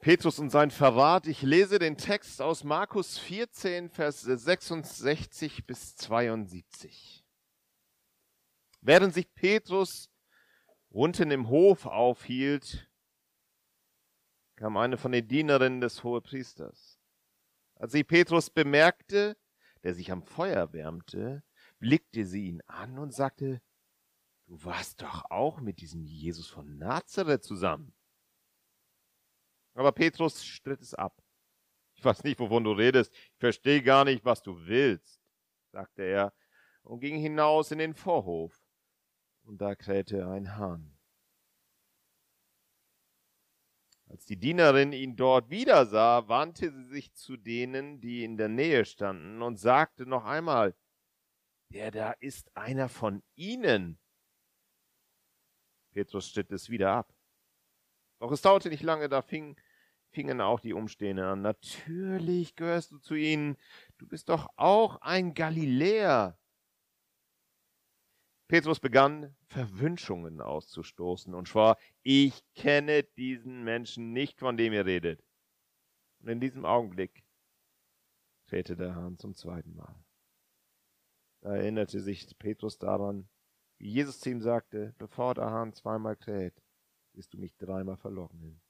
Petrus und sein Verrat. Ich lese den Text aus Markus 14, Vers 66 bis 72. Während sich Petrus unten im Hof aufhielt, kam eine von den Dienerinnen des Hohepriesters. Als sie Petrus bemerkte, der sich am Feuer wärmte, blickte sie ihn an und sagte, du warst doch auch mit diesem Jesus von Nazareth zusammen. Aber Petrus stritt es ab. Ich weiß nicht, wovon du redest. Ich verstehe gar nicht, was du willst, sagte er und ging hinaus in den Vorhof. Und da krähte ein Hahn. Als die Dienerin ihn dort wieder sah, wandte sie sich zu denen, die in der Nähe standen, und sagte noch einmal, der da ist einer von ihnen. Petrus stritt es wieder ab. Doch es dauerte nicht lange, da fing, fingen auch die Umstehenden an. Natürlich gehörst du zu ihnen. Du bist doch auch ein Galiläer. Petrus begann Verwünschungen auszustoßen und schwor, ich kenne diesen Menschen nicht, von dem ihr redet. Und in diesem Augenblick krähte der Hahn zum zweiten Mal. Da erinnerte sich Petrus daran, wie Jesus zu ihm sagte, bevor der Hahn zweimal kräht, wirst du mich dreimal verleugnen.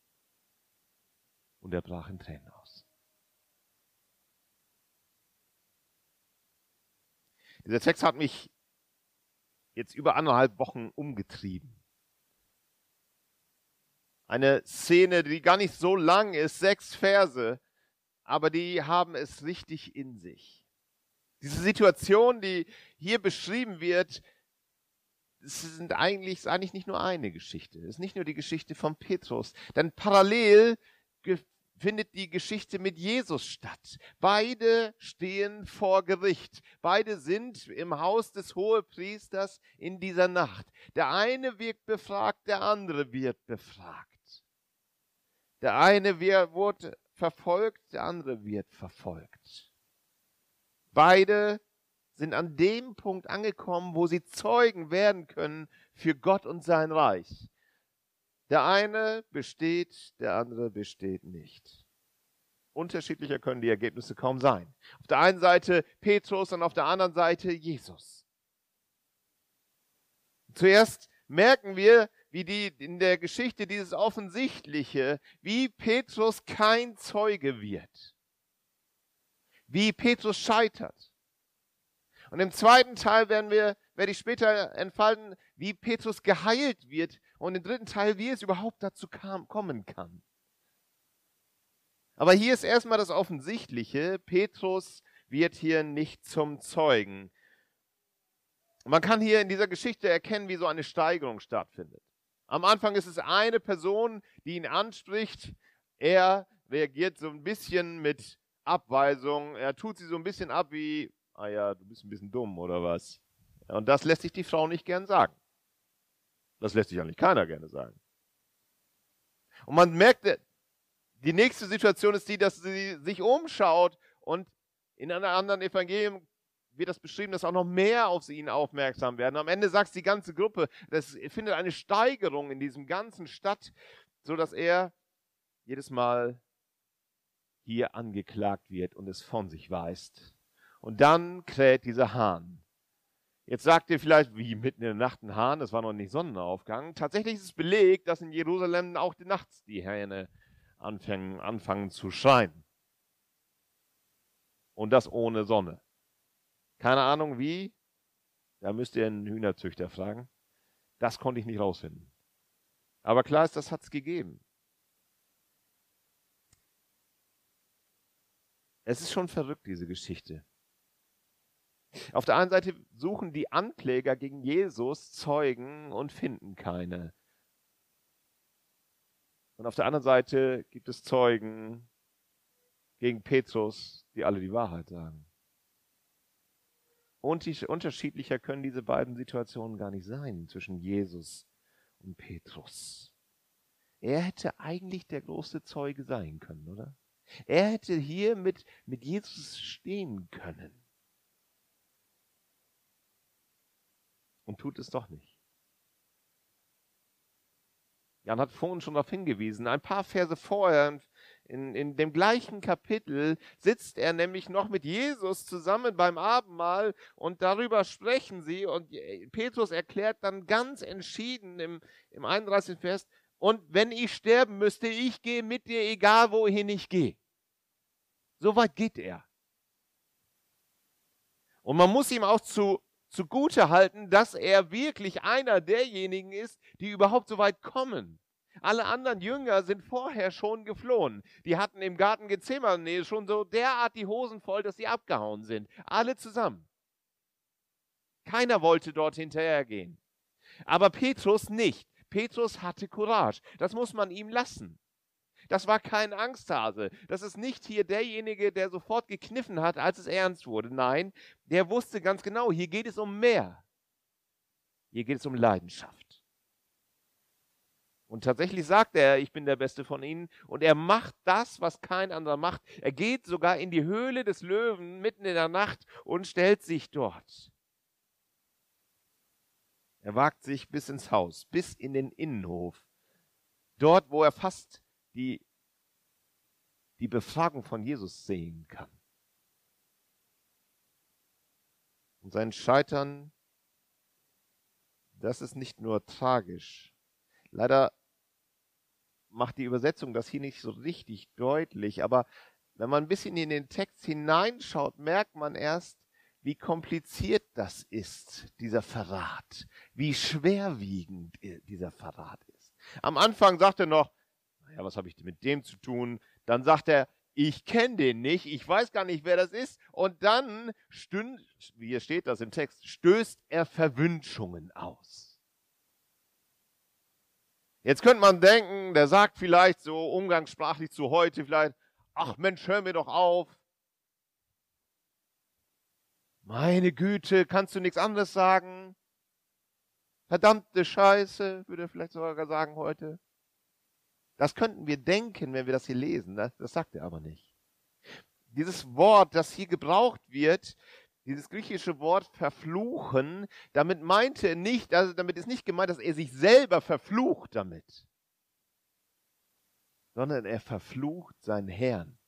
Und er brach in Tränen aus. Dieser Text hat mich jetzt über anderthalb Wochen umgetrieben. Eine Szene, die gar nicht so lang ist, sechs Verse, aber die haben es richtig in sich. Diese Situation, die hier beschrieben wird, es sind eigentlich, ist eigentlich nicht nur eine Geschichte. Es ist nicht nur die Geschichte von Petrus. Denn parallel findet die Geschichte mit Jesus statt. Beide stehen vor Gericht. Beide sind im Haus des Hohepriesters in dieser Nacht. Der eine wird befragt, der andere wird befragt. Der eine wird verfolgt, der andere wird verfolgt. Beide sind an dem Punkt angekommen, wo sie Zeugen werden können für Gott und sein Reich. Der eine besteht, der andere besteht nicht. Unterschiedlicher können die Ergebnisse kaum sein. Auf der einen Seite Petrus und auf der anderen Seite Jesus. Zuerst merken wir, wie die in der Geschichte dieses Offensichtliche, wie Petrus kein Zeuge wird. Wie Petrus scheitert. Und im zweiten Teil werden wir, werde ich später entfalten, wie Petrus geheilt wird und im dritten Teil, wie es überhaupt dazu kam, kommen kann. Aber hier ist erstmal das Offensichtliche. Petrus wird hier nicht zum Zeugen. Man kann hier in dieser Geschichte erkennen, wie so eine Steigerung stattfindet. Am Anfang ist es eine Person, die ihn anspricht. Er reagiert so ein bisschen mit Abweisung. Er tut sie so ein bisschen ab wie, ah ja, du bist ein bisschen dumm oder was. Und das lässt sich die Frau nicht gern sagen. Das lässt sich eigentlich keiner gerne sagen. Und man merkt, die nächste Situation ist die, dass sie sich umschaut und in einem anderen Evangelium wird das beschrieben, dass auch noch mehr auf ihn aufmerksam werden. Am Ende sagt die ganze Gruppe, das findet eine Steigerung in diesem ganzen Stadt, so dass er jedes Mal hier angeklagt wird und es von sich weist. Und dann kräht dieser Hahn. Jetzt sagt ihr vielleicht, wie mitten in der Nacht ein Hahn, das war noch nicht Sonnenaufgang. Tatsächlich ist es belegt, dass in Jerusalem auch nachts die Hähne anfangen, anfangen zu schreien. Und das ohne Sonne. Keine Ahnung wie, da müsst ihr einen Hühnerzüchter fragen. Das konnte ich nicht rausfinden. Aber klar ist, das hat es gegeben. Es ist schon verrückt, diese Geschichte. Auf der einen Seite suchen die Ankläger gegen Jesus Zeugen und finden keine. Und auf der anderen Seite gibt es Zeugen gegen Petrus, die alle die Wahrheit sagen. Und unterschiedlicher können diese beiden Situationen gar nicht sein zwischen Jesus und Petrus. Er hätte eigentlich der große Zeuge sein können, oder? Er hätte hier mit, mit Jesus stehen können. Und tut es doch nicht. Jan hat vorhin schon darauf hingewiesen. Ein paar Verse vorher, in, in dem gleichen Kapitel, sitzt er nämlich noch mit Jesus zusammen beim Abendmahl und darüber sprechen sie. Und Petrus erklärt dann ganz entschieden im, im 31. Vers, und wenn ich sterben müsste, ich gehe mit dir, egal wohin ich gehe. So weit geht er. Und man muss ihm auch zu, zugute halten, dass er wirklich einer derjenigen ist, die überhaupt so weit kommen. Alle anderen Jünger sind vorher schon geflohen. Die hatten im Garten Gethsemane schon so derart die Hosen voll, dass sie abgehauen sind. Alle zusammen. Keiner wollte dort hinterhergehen. Aber Petrus nicht. Petrus hatte Courage. Das muss man ihm lassen. Das war kein Angsthase. Das ist nicht hier derjenige, der sofort gekniffen hat, als es ernst wurde. Nein, der wusste ganz genau, hier geht es um mehr. Hier geht es um Leidenschaft. Und tatsächlich sagt er, ich bin der Beste von ihnen. Und er macht das, was kein anderer macht. Er geht sogar in die Höhle des Löwen mitten in der Nacht und stellt sich dort. Er wagt sich bis ins Haus, bis in den Innenhof. Dort, wo er fast die, die Befragung von Jesus sehen kann. Und sein Scheitern, das ist nicht nur tragisch. Leider macht die Übersetzung das hier nicht so richtig deutlich, aber wenn man ein bisschen in den Text hineinschaut, merkt man erst, wie kompliziert das ist, dieser Verrat, wie schwerwiegend dieser Verrat ist. Am Anfang sagt er noch, naja, was habe ich mit dem zu tun? Dann sagt er, ich kenne den nicht, ich weiß gar nicht, wer das ist. Und dann, stünd, wie hier steht das im Text, stößt er Verwünschungen aus. Jetzt könnte man denken, der sagt vielleicht so umgangssprachlich zu heute vielleicht, ach Mensch, hör mir doch auf. Meine Güte, kannst du nichts anderes sagen? Verdammte Scheiße, würde er vielleicht sogar sagen heute. Das könnten wir denken, wenn wir das hier lesen. Das, das sagt er aber nicht. Dieses Wort, das hier gebraucht wird, dieses griechische Wort verfluchen, damit meinte er nicht, also damit ist nicht gemeint, dass er sich selber verflucht damit, sondern er verflucht seinen Herrn.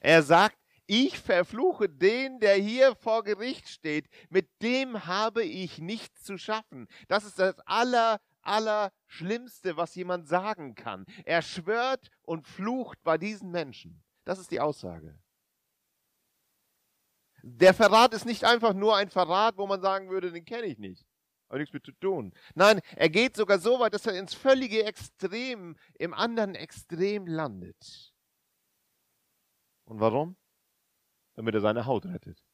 Er sagt, ich verfluche den, der hier vor Gericht steht. Mit dem habe ich nichts zu schaffen. Das ist das aller, aller Schlimmste, was jemand sagen kann. Er schwört und flucht bei diesen Menschen. Das ist die Aussage. Der Verrat ist nicht einfach nur ein Verrat, wo man sagen würde, den kenne ich nicht. Hat nichts mit zu tun. Nein, er geht sogar so weit, dass er ins völlige Extrem, im anderen Extrem landet. Und warum? damit er seine Haut rettet.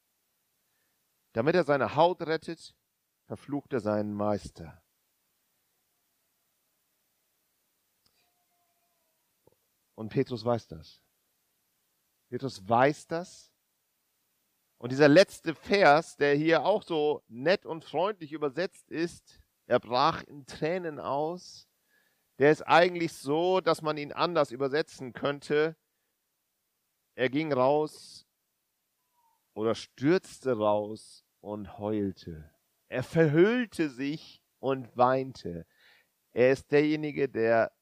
Damit er seine Haut rettet, verflucht er seinen Meister. Und Petrus weiß das. Petrus weiß das. Und dieser letzte Vers, der hier auch so nett und freundlich übersetzt ist, er brach in Tränen aus, der ist eigentlich so, dass man ihn anders übersetzen könnte. Er ging raus oder stürzte raus und heulte. Er verhüllte sich und weinte. Er ist derjenige, der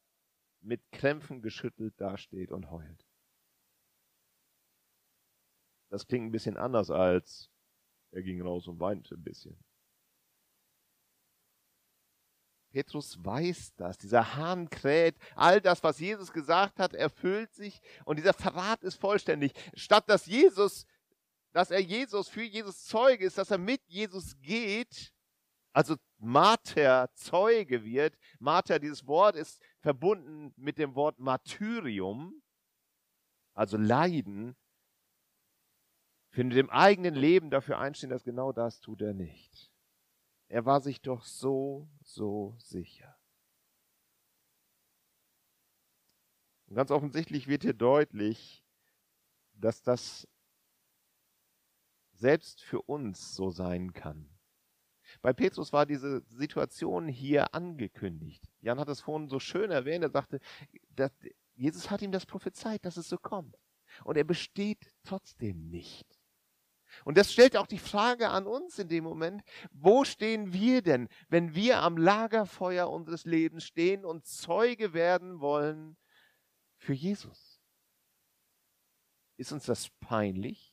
mit Krämpfen geschüttelt dasteht und heult. Das klingt ein bisschen anders als er ging raus und weinte ein bisschen. Petrus weiß das, dieser Hahn kräht, all das, was Jesus gesagt hat, erfüllt sich und dieser Verrat ist vollständig. Statt dass Jesus dass er Jesus für Jesus Zeuge ist, dass er mit Jesus geht, also Marter Zeuge wird. Marter, dieses Wort ist verbunden mit dem Wort Martyrium, also Leiden. Für dem eigenen Leben dafür einstehen, dass genau das tut er nicht. Er war sich doch so, so sicher. Und ganz offensichtlich wird hier deutlich, dass das selbst für uns so sein kann. Bei Petrus war diese Situation hier angekündigt. Jan hat es vorhin so schön erwähnt. Er sagte, dass Jesus hat ihm das prophezeit, dass es so kommt. Und er besteht trotzdem nicht. Und das stellt auch die Frage an uns in dem Moment, wo stehen wir denn, wenn wir am Lagerfeuer unseres Lebens stehen und Zeuge werden wollen für Jesus? Ist uns das peinlich?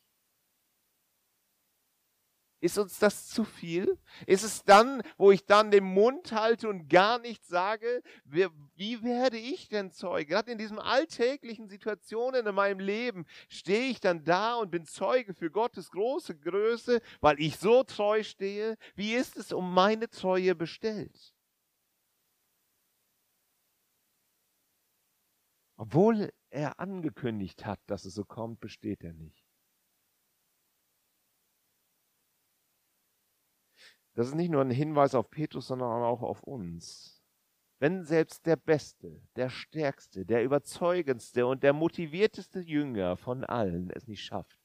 Ist uns das zu viel? Ist es dann, wo ich dann den Mund halte und gar nichts sage? Wie werde ich denn Zeuge? Gerade in diesen alltäglichen Situationen in meinem Leben stehe ich dann da und bin Zeuge für Gottes große Größe, weil ich so treu stehe. Wie ist es um meine Treue bestellt? Obwohl er angekündigt hat, dass es so kommt, besteht er nicht. Das ist nicht nur ein Hinweis auf Petrus, sondern auch auf uns. Wenn selbst der beste, der stärkste, der überzeugendste und der motivierteste Jünger von allen es nicht schafft,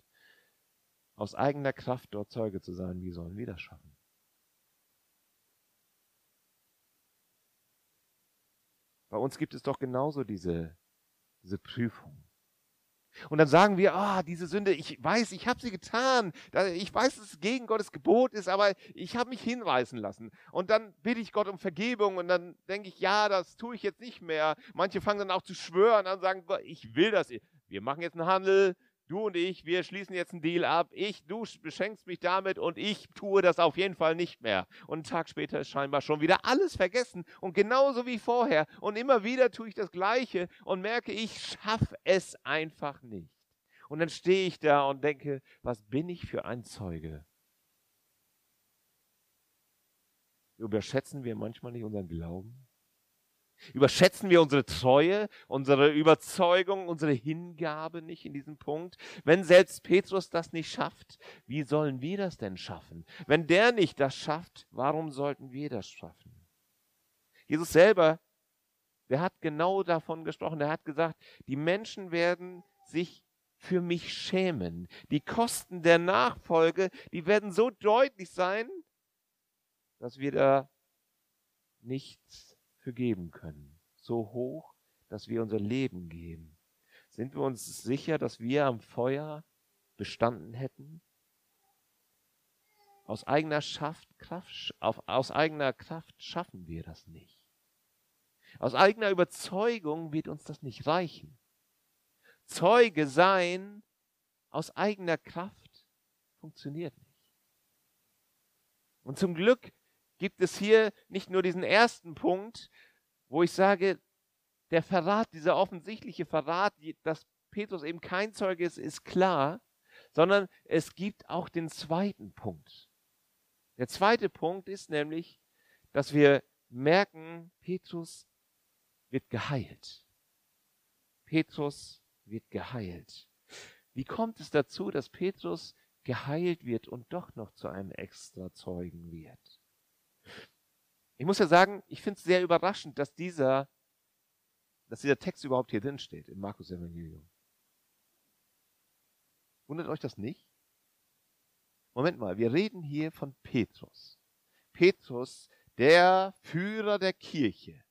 aus eigener Kraft dort Zeuge zu sein, wie sollen wir das schaffen? Bei uns gibt es doch genauso diese, diese Prüfung. Und dann sagen wir, ah, diese Sünde, ich weiß, ich habe sie getan. Ich weiß, dass es gegen Gottes Gebot ist, aber ich habe mich hinreißen lassen. Und dann bitte ich Gott um Vergebung und dann denke ich, ja, das tue ich jetzt nicht mehr. Manche fangen dann auch zu schwören und sagen, ich will das. Wir machen jetzt einen Handel, du und ich, wir schließen jetzt einen Deal ab. Ich, du beschenkst mich damit und ich tue das auf jeden Fall nicht mehr. Und einen Tag später ist scheinbar schon wieder alles vergessen und genauso wie vorher. Und immer wieder tue ich das Gleiche und merke, ich schaffe es einfach nicht. Und dann stehe ich da und denke, was bin ich für ein Zeuge? Überschätzen wir manchmal nicht unseren Glauben? Überschätzen wir unsere Treue, unsere Überzeugung, unsere Hingabe nicht in diesem Punkt? Wenn selbst Petrus das nicht schafft, wie sollen wir das denn schaffen? Wenn der nicht das schafft, warum sollten wir das schaffen? Jesus selber, der hat genau davon gesprochen. Der hat gesagt, die Menschen werden sich für mich schämen. Die Kosten der Nachfolge, die werden so deutlich sein, dass wir da nichts vergeben können. So hoch, dass wir unser Leben geben. Sind wir uns sicher, dass wir am Feuer bestanden hätten? Aus eigener, Kraft, auf, aus eigener Kraft schaffen wir das nicht. Aus eigener Überzeugung wird uns das nicht reichen. Zeuge sein aus eigener Kraft funktioniert nicht. Und zum Glück gibt es hier nicht nur diesen ersten Punkt, wo ich sage, der Verrat, dieser offensichtliche Verrat, dass Petrus eben kein Zeuge ist, ist klar, sondern es gibt auch den zweiten Punkt. Der zweite Punkt ist nämlich, dass wir merken, Petrus wird geheilt. Petrus wird geheilt. Wie kommt es dazu, dass Petrus geheilt wird und doch noch zu einem extra Zeugen wird? Ich muss ja sagen, ich finde es sehr überraschend, dass dieser, dass dieser Text überhaupt hier drin steht im Markus Evangelium. Wundert euch das nicht? Moment mal, wir reden hier von Petrus. Petrus, der Führer der Kirche.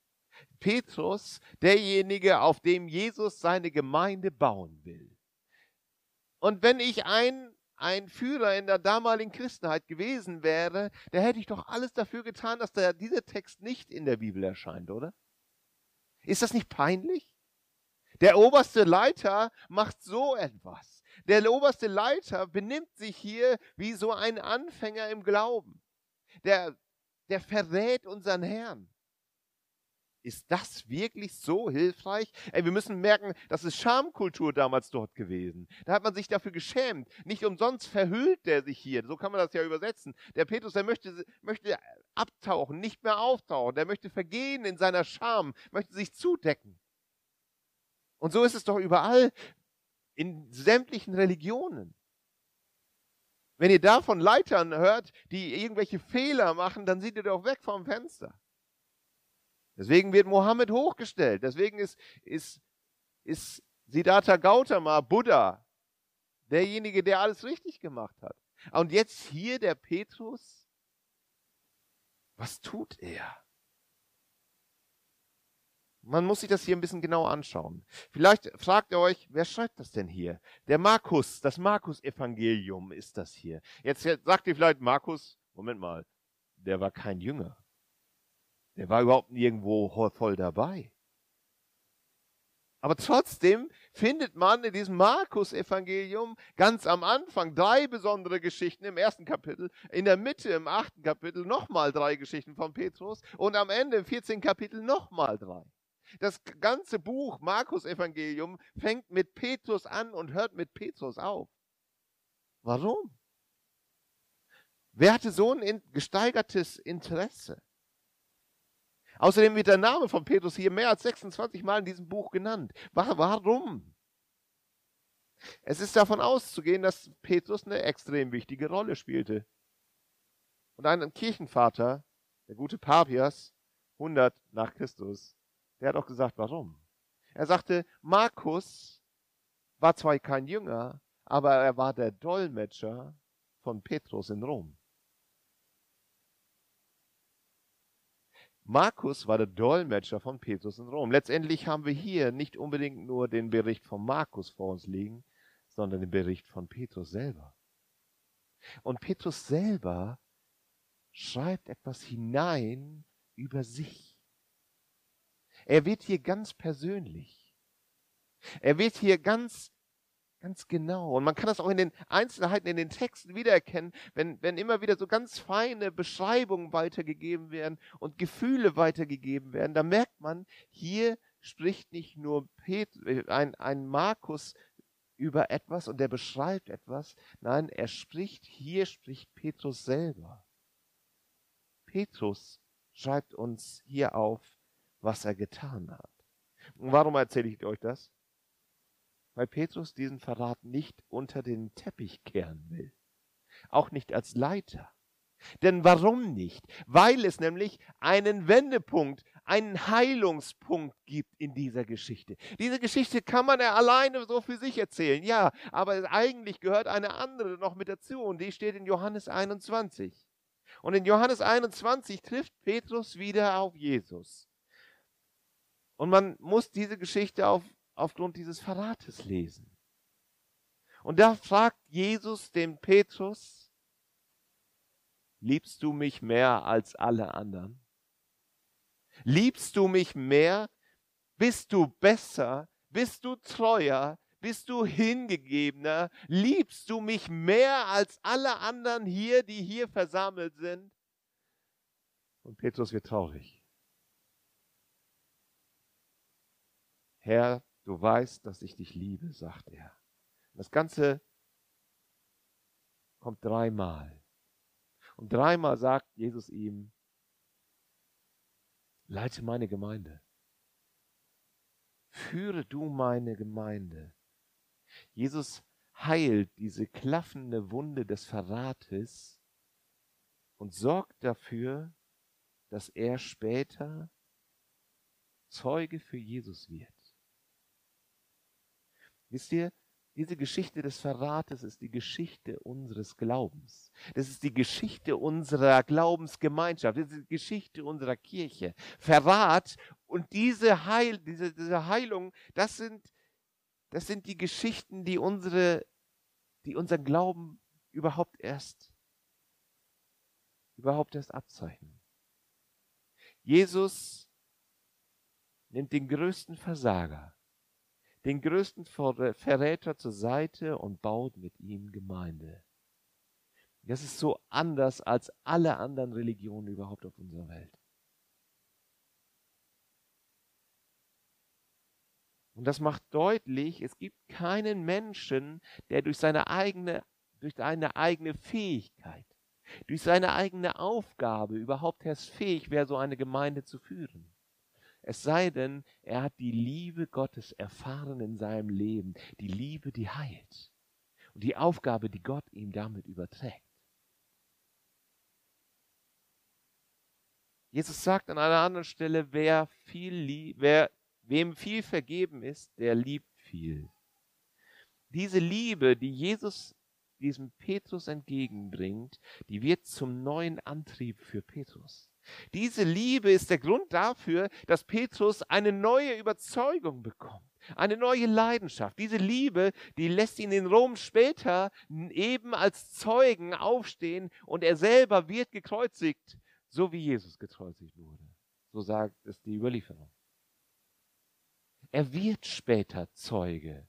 Petrus, derjenige, auf dem Jesus seine Gemeinde bauen will. Und wenn ich ein ein Führer in der damaligen Christenheit gewesen wäre, der hätte ich doch alles dafür getan, dass der, dieser Text nicht in der Bibel erscheint, oder? Ist das nicht peinlich? Der oberste Leiter macht so etwas. Der oberste Leiter benimmt sich hier wie so ein Anfänger im Glauben. Der, der verrät unseren Herrn. Ist das wirklich so hilfreich? Ey, wir müssen merken, das ist Schamkultur damals dort gewesen. Da hat man sich dafür geschämt. Nicht umsonst verhüllt der sich hier. So kann man das ja übersetzen. Der Petrus, der möchte, möchte abtauchen, nicht mehr auftauchen. Der möchte vergehen in seiner Scham, möchte sich zudecken. Und so ist es doch überall in sämtlichen Religionen. Wenn ihr da von Leitern hört, die irgendwelche Fehler machen, dann seht ihr doch weg vom Fenster. Deswegen wird Mohammed hochgestellt. Deswegen ist, ist ist Siddhartha Gautama, Buddha, derjenige, der alles richtig gemacht hat. Und jetzt hier der Petrus, was tut er? Man muss sich das hier ein bisschen genau anschauen. Vielleicht fragt ihr euch, wer schreibt das denn hier? Der Markus, das Markus-Evangelium ist das hier. Jetzt sagt ihr vielleicht, Markus, Moment mal, der war kein Jünger. Der war überhaupt nirgendwo voll dabei. Aber trotzdem findet man in diesem Markus-Evangelium ganz am Anfang drei besondere Geschichten im ersten Kapitel, in der Mitte im achten Kapitel nochmal drei Geschichten von Petrus und am Ende im 14. Kapitel nochmal drei. Das ganze Buch Markus-Evangelium fängt mit Petrus an und hört mit Petrus auf. Warum? Wer hatte so ein gesteigertes Interesse? Außerdem wird der Name von Petrus hier mehr als 26 Mal in diesem Buch genannt. Warum? Es ist davon auszugehen, dass Petrus eine extrem wichtige Rolle spielte. Und ein Kirchenvater, der gute Papias, 100 nach Christus, der hat auch gesagt, warum. Er sagte, Markus war zwar kein Jünger, aber er war der Dolmetscher von Petrus in Rom. Markus war der Dolmetscher von Petrus in Rom. Letztendlich haben wir hier nicht unbedingt nur den Bericht von Markus vor uns liegen, sondern den Bericht von Petrus selber. Und Petrus selber schreibt etwas hinein über sich. Er wird hier ganz persönlich. Er wird hier ganz Ganz genau. Und man kann das auch in den Einzelheiten, in den Texten wiedererkennen, wenn, wenn immer wieder so ganz feine Beschreibungen weitergegeben werden und Gefühle weitergegeben werden. Da merkt man, hier spricht nicht nur Pet äh, ein, ein Markus über etwas und der beschreibt etwas. Nein, er spricht, hier spricht Petrus selber. Petrus schreibt uns hier auf, was er getan hat. Und warum erzähle ich euch das? Weil Petrus diesen Verrat nicht unter den Teppich kehren will. Auch nicht als Leiter. Denn warum nicht? Weil es nämlich einen Wendepunkt, einen Heilungspunkt gibt in dieser Geschichte. Diese Geschichte kann man ja alleine so für sich erzählen, ja, aber eigentlich gehört eine andere noch mit dazu und die steht in Johannes 21. Und in Johannes 21 trifft Petrus wieder auf Jesus. Und man muss diese Geschichte auf aufgrund dieses Verrates lesen. Und da fragt Jesus den Petrus, liebst du mich mehr als alle anderen? Liebst du mich mehr? Bist du besser? Bist du treuer? Bist du hingegebener? Liebst du mich mehr als alle anderen hier, die hier versammelt sind? Und Petrus wird traurig. Herr, Du weißt, dass ich dich liebe, sagt er. Das Ganze kommt dreimal. Und dreimal sagt Jesus ihm, leite meine Gemeinde. Führe du meine Gemeinde. Jesus heilt diese klaffende Wunde des Verrates und sorgt dafür, dass er später Zeuge für Jesus wird. Wisst ihr, diese Geschichte des Verrates ist die Geschichte unseres Glaubens. Das ist die Geschichte unserer Glaubensgemeinschaft. Das ist die Geschichte unserer Kirche. Verrat und diese, Heil, diese, diese Heilung, das sind, das sind die Geschichten, die unsere, die unseren Glauben überhaupt erst, überhaupt erst abzeichnen. Jesus nimmt den größten Versager den größten Verräter zur Seite und baut mit ihm Gemeinde. Das ist so anders als alle anderen Religionen überhaupt auf unserer Welt. Und das macht deutlich, es gibt keinen Menschen, der durch seine eigene, durch eine eigene Fähigkeit, durch seine eigene Aufgabe überhaupt erst fähig wäre, so eine Gemeinde zu führen. Es sei denn, er hat die Liebe Gottes erfahren in seinem Leben, die Liebe, die heilt und die Aufgabe, die Gott ihm damit überträgt. Jesus sagt an einer anderen Stelle, wer viel, wer Wem viel vergeben ist, der liebt viel. Diese Liebe, die Jesus diesem Petrus entgegenbringt, die wird zum neuen Antrieb für Petrus. Diese Liebe ist der Grund dafür, dass Petrus eine neue Überzeugung bekommt, eine neue Leidenschaft. Diese Liebe, die lässt ihn in Rom später eben als Zeugen aufstehen und er selber wird gekreuzigt, so wie Jesus gekreuzigt wurde. So sagt es die Überlieferung. Er wird später Zeuge.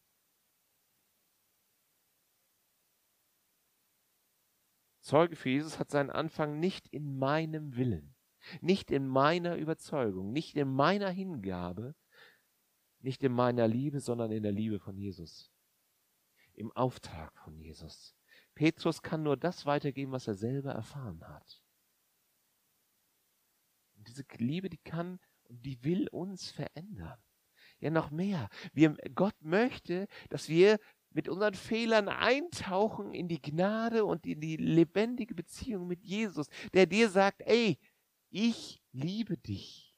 Zeuge für Jesus hat seinen Anfang nicht in meinem Willen nicht in meiner Überzeugung, nicht in meiner Hingabe, nicht in meiner Liebe, sondern in der Liebe von Jesus. Im Auftrag von Jesus. Petrus kann nur das weitergeben, was er selber erfahren hat. Und diese Liebe, die kann und die will uns verändern. Ja, noch mehr. Wir, Gott möchte, dass wir mit unseren Fehlern eintauchen in die Gnade und in die lebendige Beziehung mit Jesus, der dir sagt, ey, ich liebe dich.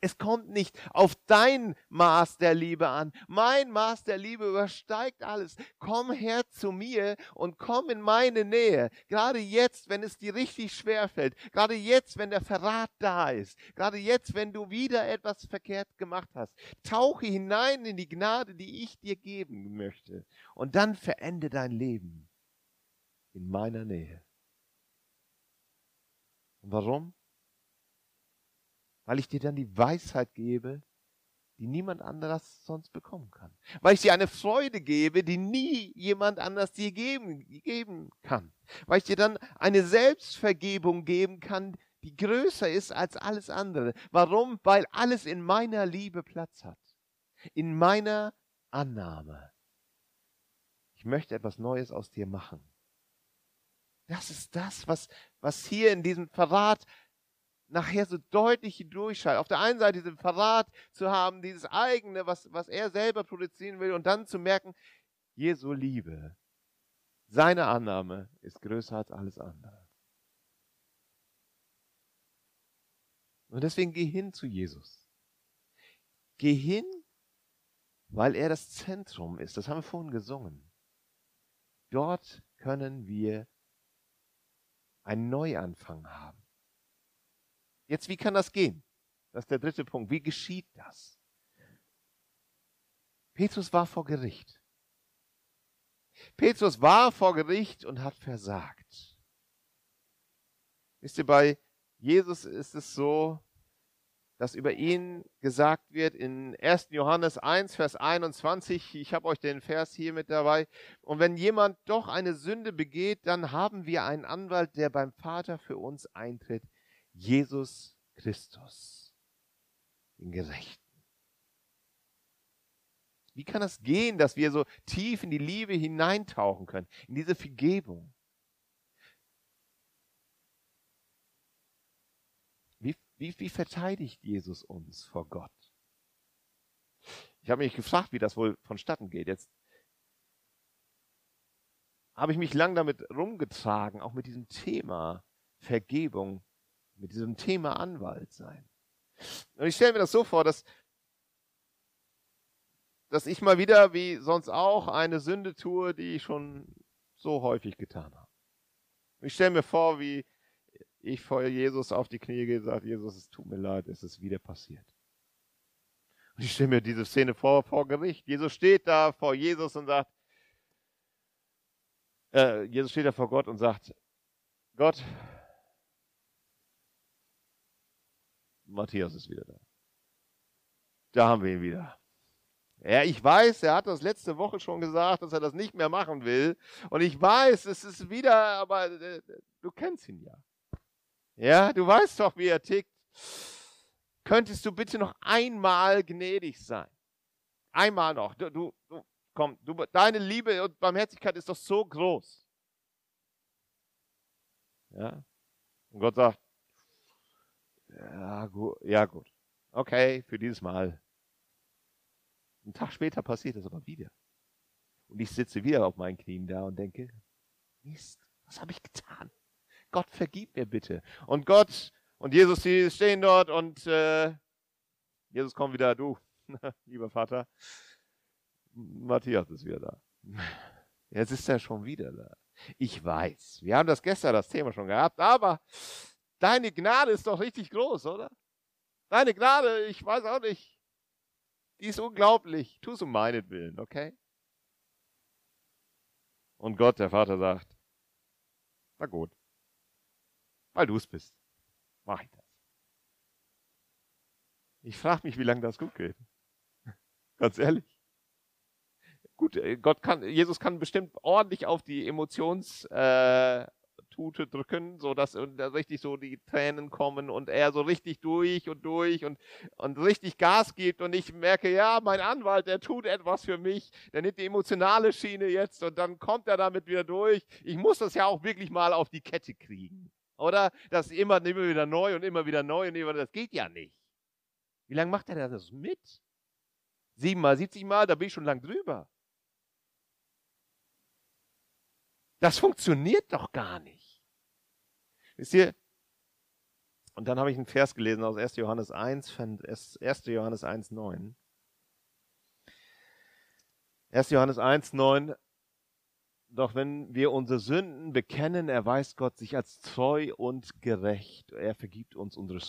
Es kommt nicht auf dein Maß der Liebe an. Mein Maß der Liebe übersteigt alles. Komm her zu mir und komm in meine Nähe. Gerade jetzt, wenn es dir richtig schwer fällt. Gerade jetzt, wenn der Verrat da ist. Gerade jetzt, wenn du wieder etwas verkehrt gemacht hast. Tauche hinein in die Gnade, die ich dir geben möchte. Und dann verende dein Leben in meiner Nähe. Warum? Weil ich dir dann die Weisheit gebe, die niemand anderes sonst bekommen kann. Weil ich dir eine Freude gebe, die nie jemand anders dir geben, geben kann. Weil ich dir dann eine Selbstvergebung geben kann, die größer ist als alles andere. Warum? Weil alles in meiner Liebe Platz hat. In meiner Annahme. Ich möchte etwas Neues aus dir machen. Das ist das, was, was hier in diesem Verrat nachher so deutlich durchscheint. Auf der einen Seite diesen Verrat zu haben, dieses eigene, was, was er selber produzieren will, und dann zu merken, Jesu Liebe, seine Annahme ist größer als alles andere. Und deswegen geh hin zu Jesus. Geh hin, weil er das Zentrum ist. Das haben wir vorhin gesungen. Dort können wir einen Neuanfang haben. Jetzt, wie kann das gehen? Das ist der dritte Punkt. Wie geschieht das? Petrus war vor Gericht. Petrus war vor Gericht und hat versagt. Wisst ihr, bei Jesus ist es so, dass über ihn gesagt wird in 1. Johannes 1, Vers 21. Ich habe euch den Vers hier mit dabei. Und wenn jemand doch eine Sünde begeht, dann haben wir einen Anwalt, der beim Vater für uns eintritt. Jesus Christus, den Gerechten. Wie kann das gehen, dass wir so tief in die Liebe hineintauchen können, in diese Vergebung? Wie, wie verteidigt Jesus uns vor Gott? Ich habe mich gefragt, wie das wohl vonstatten geht. Jetzt habe ich mich lang damit rumgetragen, auch mit diesem Thema Vergebung, mit diesem Thema Anwalt sein. Und ich stelle mir das so vor, dass, dass ich mal wieder, wie sonst auch, eine Sünde tue, die ich schon so häufig getan habe. Ich stelle mir vor, wie ich vor Jesus auf die Knie gehe und sage, Jesus, es tut mir leid, es ist wieder passiert. Und ich stelle mir diese Szene vor, vor Gericht. Jesus steht da vor Jesus und sagt, äh, Jesus steht da vor Gott und sagt, Gott, Matthias ist wieder da. Da haben wir ihn wieder. Ja, ich weiß, er hat das letzte Woche schon gesagt, dass er das nicht mehr machen will. Und ich weiß, es ist wieder, aber äh, du kennst ihn ja. Ja, du weißt doch, wie er tickt. Könntest du bitte noch einmal gnädig sein? Einmal noch. Du, du, du komm, du, deine Liebe und Barmherzigkeit ist doch so groß. Ja? Und Gott sagt, ja gut, ja gut. Okay, für dieses Mal. Ein Tag später passiert das aber wieder. Und ich sitze wieder auf meinen Knien da und denke, Mist, was habe ich getan? Gott, vergib mir bitte. Und Gott und Jesus, die stehen dort und äh, Jesus kommt wieder, du, lieber Vater, Matthias ist wieder da. Jetzt ist er schon wieder da. Ich weiß, wir haben das gestern das Thema schon gehabt, aber deine Gnade ist doch richtig groß, oder? Deine Gnade, ich weiß auch nicht, die ist unglaublich. Tu es um meinetwillen, okay? Und Gott, der Vater, sagt, na gut, weil du es bist, mach ich das. Ich frage mich, wie lange das gut geht. Ganz ehrlich. Gut, äh, Gott kann, Jesus kann bestimmt ordentlich auf die Emotionstute äh, drücken, so dass richtig so die Tränen kommen und er so richtig durch und durch und, und richtig Gas gibt und ich merke, ja, mein Anwalt, der tut etwas für mich, der nimmt die emotionale Schiene jetzt und dann kommt er damit wieder durch. Ich muss das ja auch wirklich mal auf die Kette kriegen. Oder? Das immer, immer wieder neu und immer wieder neu und immer, das geht ja nicht. Wie lange macht er das mit? Siebenmal, siebzig Mal, da bin ich schon lang drüber. Das funktioniert doch gar nicht. Wisst ihr? Und dann habe ich einen Vers gelesen aus 1. Johannes 1, 1. Johannes 1, 9. 1. Johannes 1, 9. Doch wenn wir unsere Sünden bekennen, erweist Gott sich als treu und gerecht. Er vergibt uns unsere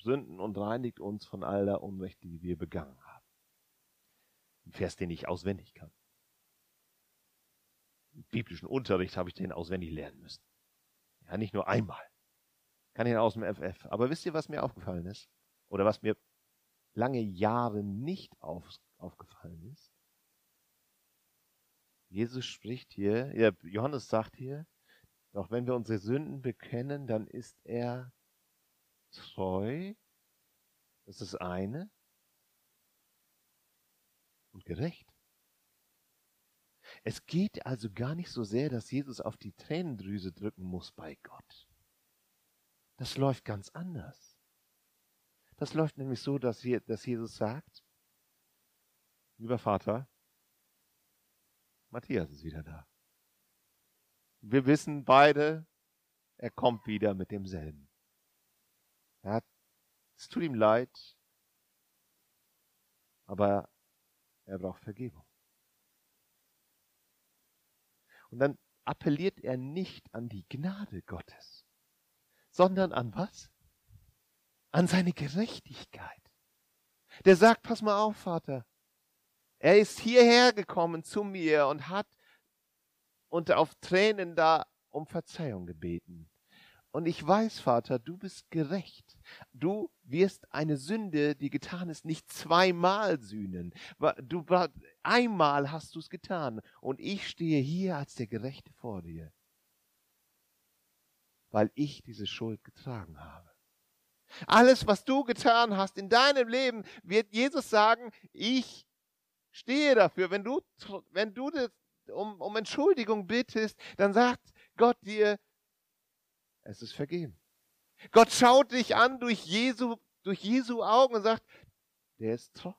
Sünden und reinigt uns von aller Unrecht, die wir begangen haben. Ein Vers, den ich auswendig kann. Im biblischen Unterricht habe ich den auswendig lernen müssen. Ja, nicht nur einmal. Kann ich aus dem FF. Aber wisst ihr, was mir aufgefallen ist? Oder was mir lange Jahre nicht auf, aufgefallen ist? Jesus spricht hier, ja, Johannes sagt hier, doch wenn wir unsere Sünden bekennen, dann ist er treu, das ist das eine, und gerecht. Es geht also gar nicht so sehr, dass Jesus auf die Tränendrüse drücken muss bei Gott. Das läuft ganz anders. Das läuft nämlich so, dass, Jesus sagt, lieber Vater, Matthias ist wieder da. Wir wissen beide, er kommt wieder mit demselben. Er hat, es tut ihm leid, aber er braucht Vergebung. Und dann appelliert er nicht an die Gnade Gottes, sondern an was? An seine Gerechtigkeit. Der sagt, pass mal auf, Vater, er ist hierher gekommen zu mir und hat unter auf Tränen da um Verzeihung gebeten. Und ich weiß, Vater, du bist gerecht. Du wirst eine Sünde, die getan ist, nicht zweimal sühnen. Du, einmal hast du es getan. Und ich stehe hier als der Gerechte vor dir. Weil ich diese Schuld getragen habe. Alles, was du getan hast in deinem Leben, wird Jesus sagen, ich Stehe dafür. Wenn du, wenn du um, um Entschuldigung bittest, dann sagt Gott dir, es ist vergeben. Gott schaut dich an durch Jesu, durch Jesu Augen und sagt, der ist treu,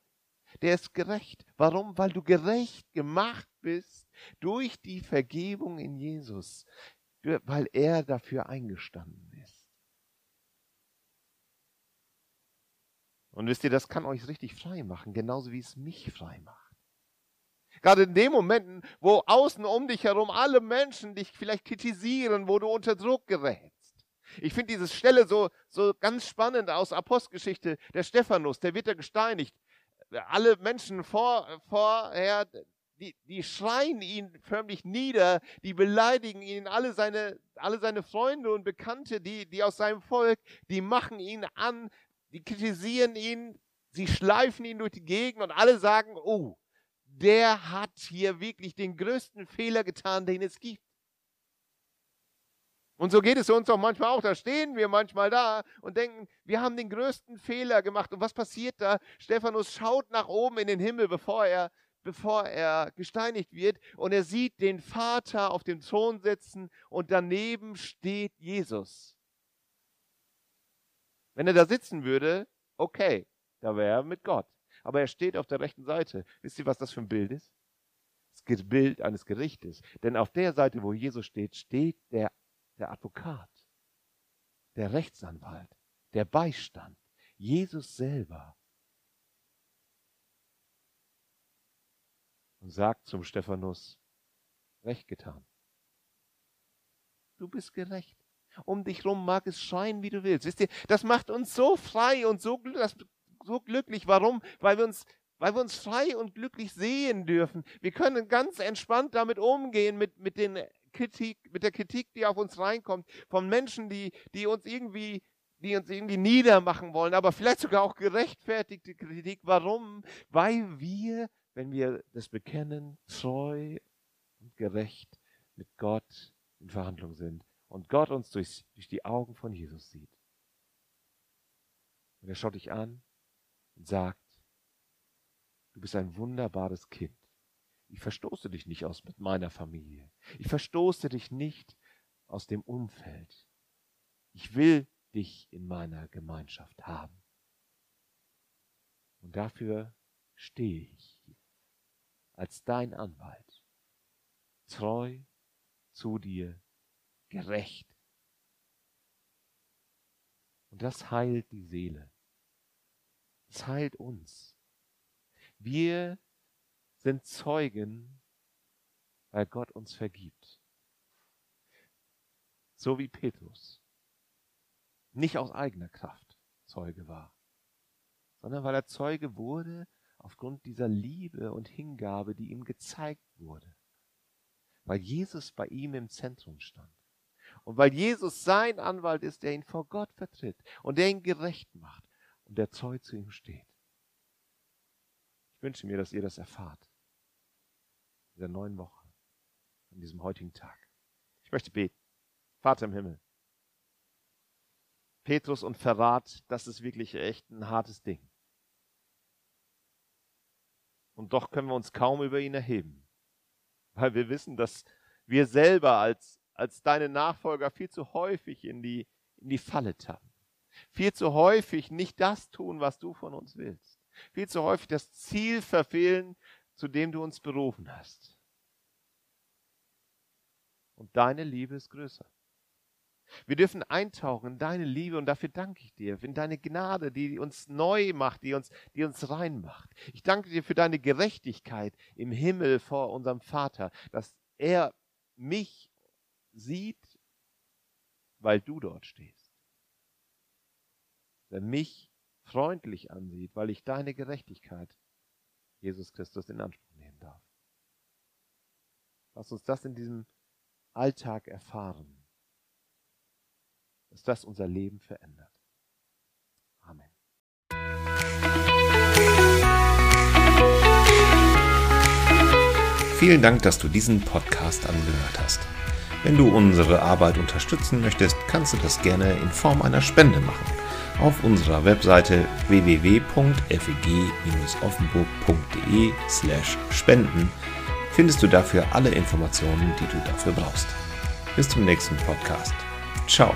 der ist gerecht. Warum? Weil du gerecht gemacht bist durch die Vergebung in Jesus, weil er dafür eingestanden ist. Und wisst ihr, das kann euch richtig frei machen, genauso wie es mich frei macht. Gerade in den Momenten, wo außen um dich herum alle Menschen dich vielleicht kritisieren, wo du unter Druck gerätst. Ich finde diese Stelle so, so ganz spannend aus Apostelgeschichte. Der Stephanus, der wird ja gesteinigt. Alle Menschen vor, vorher, die, die schreien ihn förmlich nieder, die beleidigen ihn, alle seine, alle seine Freunde und Bekannte, die, die aus seinem Volk, die machen ihn an, die kritisieren ihn, sie schleifen ihn durch die Gegend und alle sagen, oh, der hat hier wirklich den größten Fehler getan, den es gibt. Und so geht es uns auch manchmal auch. Da stehen wir manchmal da und denken, wir haben den größten Fehler gemacht. Und was passiert da? Stephanus schaut nach oben in den Himmel, bevor er, bevor er gesteinigt wird. Und er sieht den Vater auf dem Thron sitzen und daneben steht Jesus. Wenn er da sitzen würde, okay, da wäre er mit Gott aber er steht auf der rechten Seite. Wisst ihr, was das für ein Bild ist? Das Bild eines Gerichtes. Denn auf der Seite, wo Jesus steht, steht der, der Advokat, der Rechtsanwalt, der Beistand, Jesus selber. Und sagt zum Stephanus, recht getan. Du bist gerecht. Um dich rum mag es scheinen, wie du willst. Wisst ihr, das macht uns so frei und so glücklich, so glücklich. Warum? Weil wir uns weil wir uns frei und glücklich sehen dürfen. Wir können ganz entspannt damit umgehen, mit, mit, den Kritik, mit der Kritik, die auf uns reinkommt, von Menschen, die, die uns irgendwie die uns irgendwie niedermachen wollen, aber vielleicht sogar auch gerechtfertigte Kritik. Warum? Weil wir, wenn wir das bekennen, treu und gerecht mit Gott in Verhandlung sind und Gott uns durch, durch die Augen von Jesus sieht. Und er schaut dich an und sagt, du bist ein wunderbares Kind. Ich verstoße dich nicht aus mit meiner Familie. Ich verstoße dich nicht aus dem Umfeld. Ich will dich in meiner Gemeinschaft haben. Und dafür stehe ich hier als dein Anwalt, treu zu dir, gerecht. Und das heilt die Seele. Es heilt uns. Wir sind Zeugen, weil Gott uns vergibt. So wie Petrus nicht aus eigener Kraft Zeuge war, sondern weil er Zeuge wurde aufgrund dieser Liebe und Hingabe, die ihm gezeigt wurde. Weil Jesus bei ihm im Zentrum stand. Und weil Jesus sein Anwalt ist, der ihn vor Gott vertritt und der ihn gerecht macht und der Zeug zu ihm steht. Ich wünsche mir, dass ihr das erfahrt. In dieser neuen Woche, an diesem heutigen Tag. Ich möchte beten. Vater im Himmel. Petrus und Verrat, das ist wirklich echt ein hartes Ding. Und doch können wir uns kaum über ihn erheben, weil wir wissen, dass wir selber als, als deine Nachfolger viel zu häufig in die, in die Falle tappen. Viel zu häufig nicht das tun, was du von uns willst. Viel zu häufig das Ziel verfehlen, zu dem du uns berufen hast. Und deine Liebe ist größer. Wir dürfen eintauchen in deine Liebe und dafür danke ich dir, in deine Gnade, die uns neu macht, die uns, die uns rein macht. Ich danke dir für deine Gerechtigkeit im Himmel vor unserem Vater, dass er mich sieht, weil du dort stehst. Dass er mich freundlich ansieht, weil ich deine Gerechtigkeit, Jesus Christus, in Anspruch nehmen darf. Lass uns das in diesem Alltag erfahren dass das unser Leben verändert. Amen. Vielen Dank, dass du diesen Podcast angehört hast. Wenn du unsere Arbeit unterstützen möchtest, kannst du das gerne in Form einer Spende machen. Auf unserer Webseite www.feg-offenburg.de/spenden findest du dafür alle Informationen, die du dafür brauchst. Bis zum nächsten Podcast. Ciao.